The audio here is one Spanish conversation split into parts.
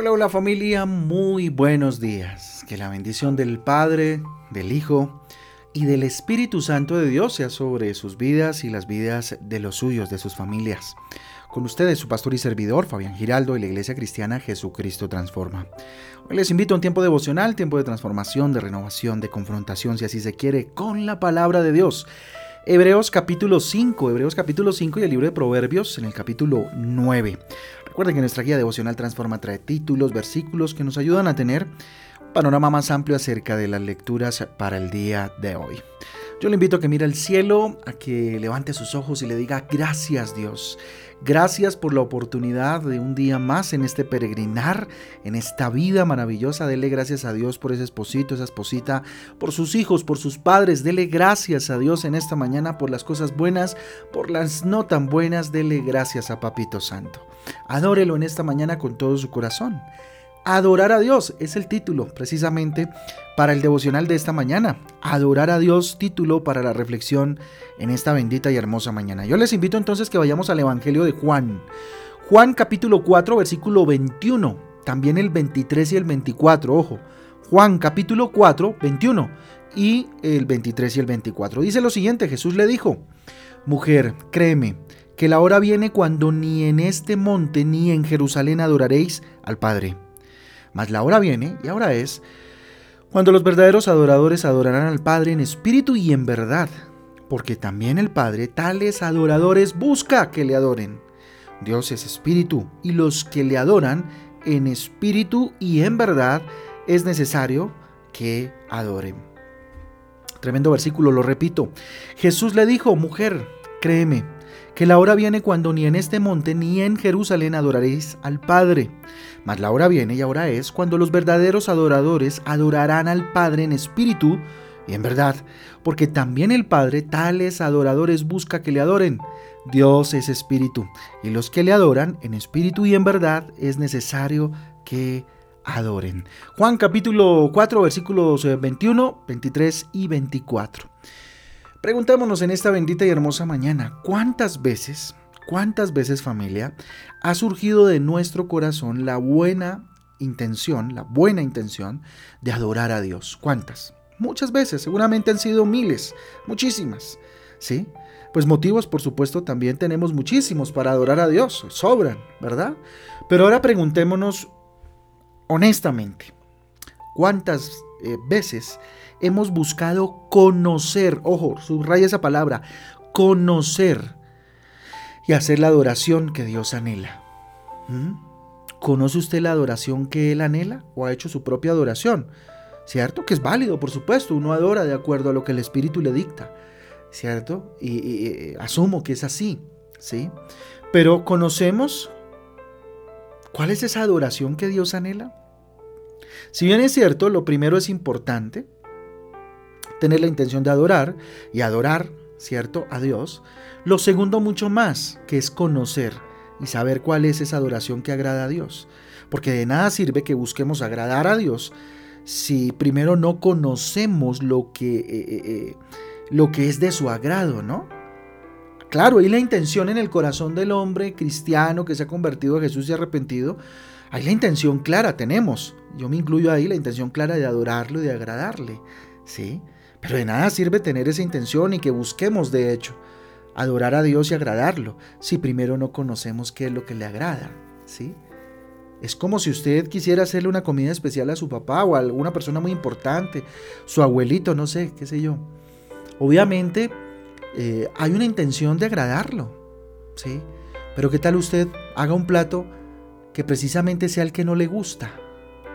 Hola, hola familia, muy buenos días. Que la bendición del Padre, del Hijo y del Espíritu Santo de Dios sea sobre sus vidas y las vidas de los suyos, de sus familias. Con ustedes su pastor y servidor, Fabián Giraldo, y la Iglesia Cristiana Jesucristo Transforma. Hoy les invito a un tiempo devocional, tiempo de transformación, de renovación, de confrontación, si así se quiere, con la palabra de Dios. Hebreos capítulo 5, Hebreos capítulo 5 y el libro de Proverbios en el capítulo 9. Recuerden que nuestra guía devocional Transforma trae títulos, versículos que nos ayudan a tener un panorama más amplio acerca de las lecturas para el día de hoy. Yo le invito a que mire al cielo, a que levante sus ojos y le diga gracias Dios. Gracias por la oportunidad de un día más en este peregrinar, en esta vida maravillosa. Dele gracias a Dios por ese esposito, esa esposita, por sus hijos, por sus padres. Dele gracias a Dios en esta mañana por las cosas buenas, por las no tan buenas. Dele gracias a Papito Santo. Adórelo en esta mañana con todo su corazón. Adorar a Dios es el título precisamente para el devocional de esta mañana. Adorar a Dios, título para la reflexión en esta bendita y hermosa mañana. Yo les invito entonces que vayamos al Evangelio de Juan. Juan capítulo 4, versículo 21. También el 23 y el 24, ojo. Juan capítulo 4, 21 y el 23 y el 24. Dice lo siguiente, Jesús le dijo, Mujer, créeme, que la hora viene cuando ni en este monte ni en Jerusalén adoraréis al Padre mas la hora viene, y ahora es, cuando los verdaderos adoradores adorarán al Padre en espíritu y en verdad, porque también el Padre tales adoradores busca que le adoren. Dios es espíritu, y los que le adoran en espíritu y en verdad es necesario que adoren. Tremendo versículo, lo repito. Jesús le dijo, mujer, créeme, que la hora viene cuando ni en este monte ni en Jerusalén adoraréis al Padre. Mas la hora viene y ahora es cuando los verdaderos adoradores adorarán al Padre en espíritu y en verdad, porque también el Padre tales adoradores busca que le adoren. Dios es espíritu, y los que le adoran en espíritu y en verdad es necesario que adoren. Juan capítulo 4 versículos 21, 23 y 24. Preguntémonos en esta bendita y hermosa mañana, ¿cuántas veces, cuántas veces familia, ha surgido de nuestro corazón la buena intención, la buena intención de adorar a Dios? ¿Cuántas? Muchas veces, seguramente han sido miles, muchísimas, ¿sí? Pues motivos, por supuesto, también tenemos muchísimos para adorar a Dios, sobran, ¿verdad? Pero ahora preguntémonos honestamente, ¿cuántas eh, veces hemos buscado conocer, ojo, subraya esa palabra, conocer y hacer la adoración que Dios anhela. ¿Mm? ¿Conoce usted la adoración que Él anhela o ha hecho su propia adoración? ¿Cierto? Que es válido, por supuesto, uno adora de acuerdo a lo que el Espíritu le dicta, ¿cierto? Y, y asumo que es así, ¿sí? Pero conocemos cuál es esa adoración que Dios anhela. Si bien es cierto, lo primero es importante, tener la intención de adorar y adorar, ¿cierto?, a Dios. Lo segundo mucho más, que es conocer y saber cuál es esa adoración que agrada a Dios. Porque de nada sirve que busquemos agradar a Dios si primero no conocemos lo que, eh, eh, eh, lo que es de su agrado, ¿no? Claro, hay la intención en el corazón del hombre cristiano que se ha convertido a Jesús y arrepentido. Hay la intención clara, tenemos. Yo me incluyo ahí, la intención clara de adorarlo y de agradarle. ¿Sí? Pero de nada sirve tener esa intención y que busquemos, de hecho, adorar a Dios y agradarlo, si primero no conocemos qué es lo que le agrada, ¿sí? Es como si usted quisiera hacerle una comida especial a su papá o a alguna persona muy importante, su abuelito, no sé, qué sé yo. Obviamente eh, hay una intención de agradarlo, ¿sí? Pero ¿qué tal usted haga un plato que precisamente sea el que no le gusta?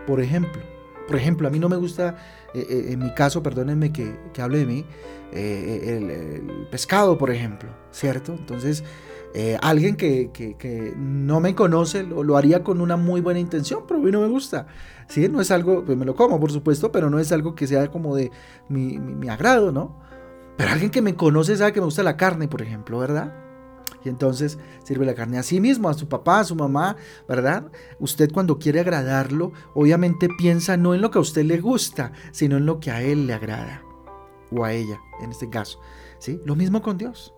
Por ejemplo, por ejemplo, a mí no me gusta, eh, eh, en mi caso, perdónenme que, hable de mí, el, pescado, por ejemplo, ¿cierto? Entonces, alguien que, no me conoce lo, lo, haría con una muy buena intención, pero a mí no me gusta. ¿sí? No es algo, pues me lo como, por supuesto, pero no es algo que sea como de mi, mi agrado, ¿no? Pero alguien que me conoce sabe que me gusta la carne, por ejemplo, ¿verdad? Y entonces sirve la carne a sí mismo, a su papá, a su mamá, ¿verdad? Usted cuando quiere agradarlo, obviamente piensa no en lo que a usted le gusta, sino en lo que a él le agrada. O a ella, en este caso. ¿sí? Lo mismo con Dios.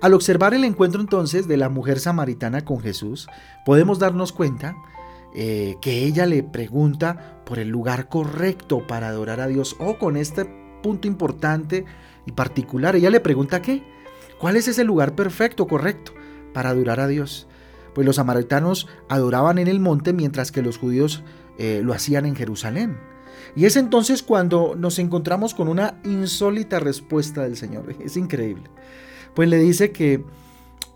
Al observar el encuentro entonces de la mujer samaritana con Jesús, podemos darnos cuenta eh, que ella le pregunta por el lugar correcto para adorar a Dios. O con este punto importante y particular, ella le pregunta qué, cuál es ese lugar perfecto, correcto para adorar a Dios. Pues los samaritanos adoraban en el monte mientras que los judíos eh, lo hacían en Jerusalén. Y es entonces cuando nos encontramos con una insólita respuesta del Señor. Es increíble. Pues le dice que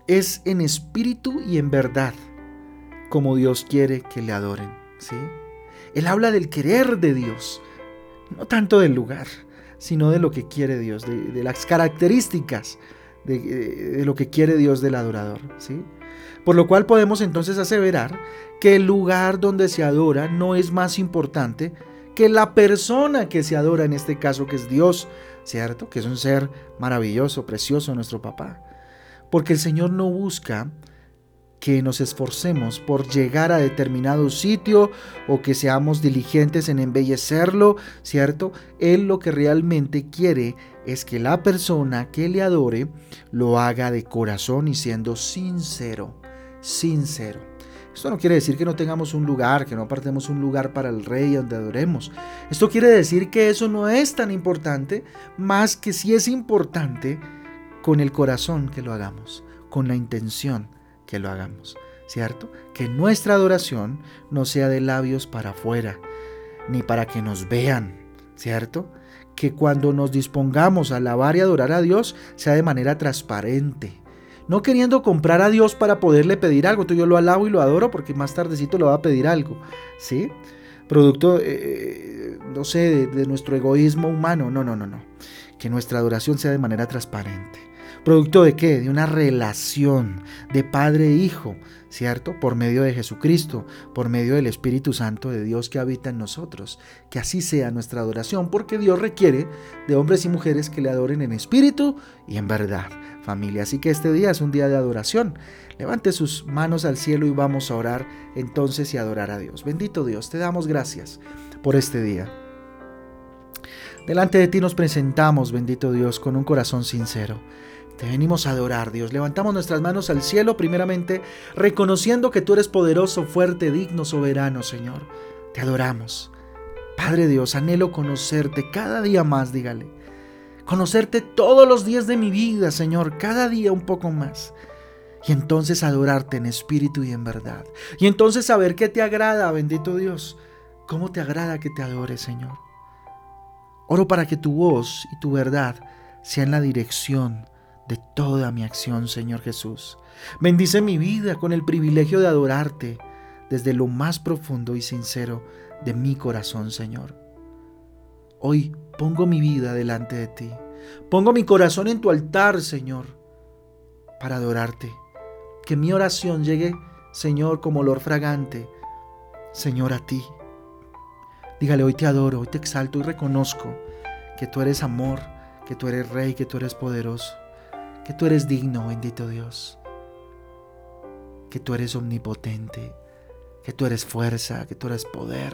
es en espíritu y en verdad como Dios quiere que le adoren. ¿sí? Él habla del querer de Dios, no tanto del lugar, sino de lo que quiere Dios, de, las características de, de, lo que quiere Dios del adorador. ¿sí? Por lo cual podemos entonces aseverar que el lugar donde se adora no es más importante que la persona que se adora, en este caso que es Dios, ¿cierto? Que es un ser maravilloso, precioso, nuestro papá. Porque el Señor no busca que nos esforcemos por llegar a determinado sitio o que seamos diligentes en embellecerlo, ¿cierto? Él lo que realmente quiere es que la persona que le adore lo haga de corazón y siendo sincero, sincero. Esto no quiere decir que no tengamos un lugar, que no apartemos un lugar para el rey donde adoremos. Esto quiere decir que eso no es tan importante, más que si es importante con el corazón que lo hagamos, con la intención que lo hagamos, ¿cierto? Que nuestra adoración no sea de labios para afuera, ni para que nos vean, ¿cierto? Que cuando nos dispongamos a alabar y adorar a Dios sea de manera transparente, no queriendo comprar a Dios para poderle pedir algo. Entonces yo lo alabo y lo adoro porque más tardecito le va a pedir algo, ¿sí? Producto, eh, eh, no sé, de, de nuestro egoísmo humano. No, no, no, no. Que nuestra adoración sea de manera transparente. ¿Producto de qué? De una relación de padre e hijo, ¿cierto? Por medio de Jesucristo, por medio del Espíritu Santo de Dios que habita en nosotros. Que así sea nuestra adoración, porque Dios requiere de hombres y mujeres que le adoren en espíritu y en verdad, familia. Así que este día es un día de adoración. Levante sus manos al cielo y vamos a orar entonces y adorar a Dios. Bendito Dios, te damos gracias por este día. Delante de ti nos presentamos, bendito Dios, con un corazón sincero. Te venimos a adorar, Dios. Levantamos nuestras manos al cielo, primeramente, reconociendo que tú eres poderoso, fuerte, digno, soberano, Señor. Te adoramos. Padre Dios, anhelo conocerte cada día más, dígale. Conocerte todos los días de mi vida, Señor, cada día un poco más. Y entonces adorarte en espíritu y en verdad. Y entonces saber qué te agrada, bendito Dios. ¿Cómo te agrada que te adore, Señor? Oro para que tu voz y tu verdad sean la dirección de toda mi acción, Señor Jesús. Bendice mi vida con el privilegio de adorarte desde lo más profundo y sincero de mi corazón, Señor. Hoy pongo mi vida delante de ti. Pongo mi corazón en tu altar, Señor, para adorarte. Que mi oración llegue, Señor, como olor fragante, Señor, a ti. Dígale, hoy te adoro, hoy te exalto y reconozco que tú eres amor, que tú eres rey, que tú eres poderoso que tú eres digno, bendito Dios, que tú eres omnipotente, que tú eres fuerza, que tú eres poder.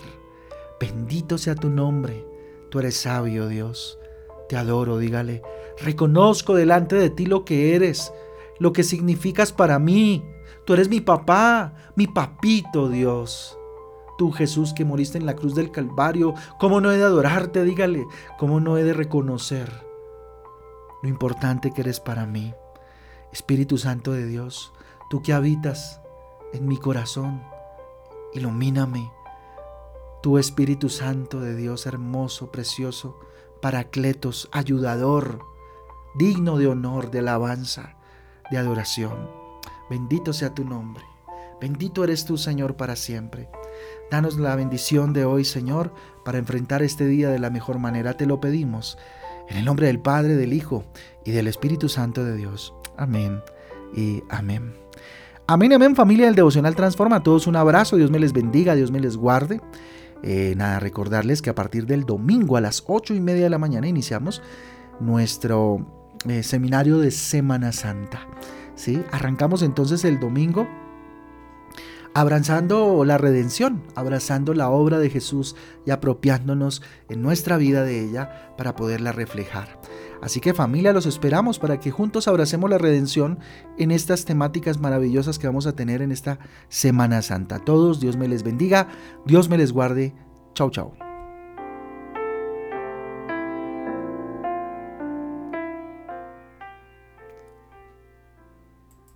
Bendito sea tu nombre, tú eres sabio, Dios. Te adoro, dígale. Reconozco delante de ti lo que eres, lo que significas para mí. Tú eres mi papá, mi papito, Dios. Tú, Jesús, que moriste en la cruz del Calvario, ¿cómo no he de adorarte? Dígale, ¿cómo no he de reconocer? Lo importante que eres para mí. Espíritu Santo de Dios, tú que habitas en mi corazón, ilumíname. Tu Espíritu Santo de Dios, hermoso, precioso, paracletos, ayudador, digno de honor, de alabanza, de adoración. Bendito sea tu nombre. Bendito eres tú, Señor, para siempre. Danos la bendición de hoy, Señor, para enfrentar este día de la mejor manera. Te lo pedimos en el nombre del Padre, del Hijo y del Espíritu Santo de Dios. Amén y amén. Amén, amén familia del Devocional Transforma. A todos un abrazo, Dios me les bendiga, Dios me les guarde. Eh, nada, recordarles que a partir del domingo a las ocho y media de la mañana iniciamos nuestro eh, seminario de Semana Santa. ¿sí? Arrancamos entonces el domingo abrazando la redención, abrazando la obra de Jesús y apropiándonos en nuestra vida de ella para poderla reflejar. Así que familia, los esperamos para que juntos abracemos la redención en estas temáticas maravillosas que vamos a tener en esta Semana Santa. A todos, Dios me les bendiga, Dios me les guarde. Chau, chau.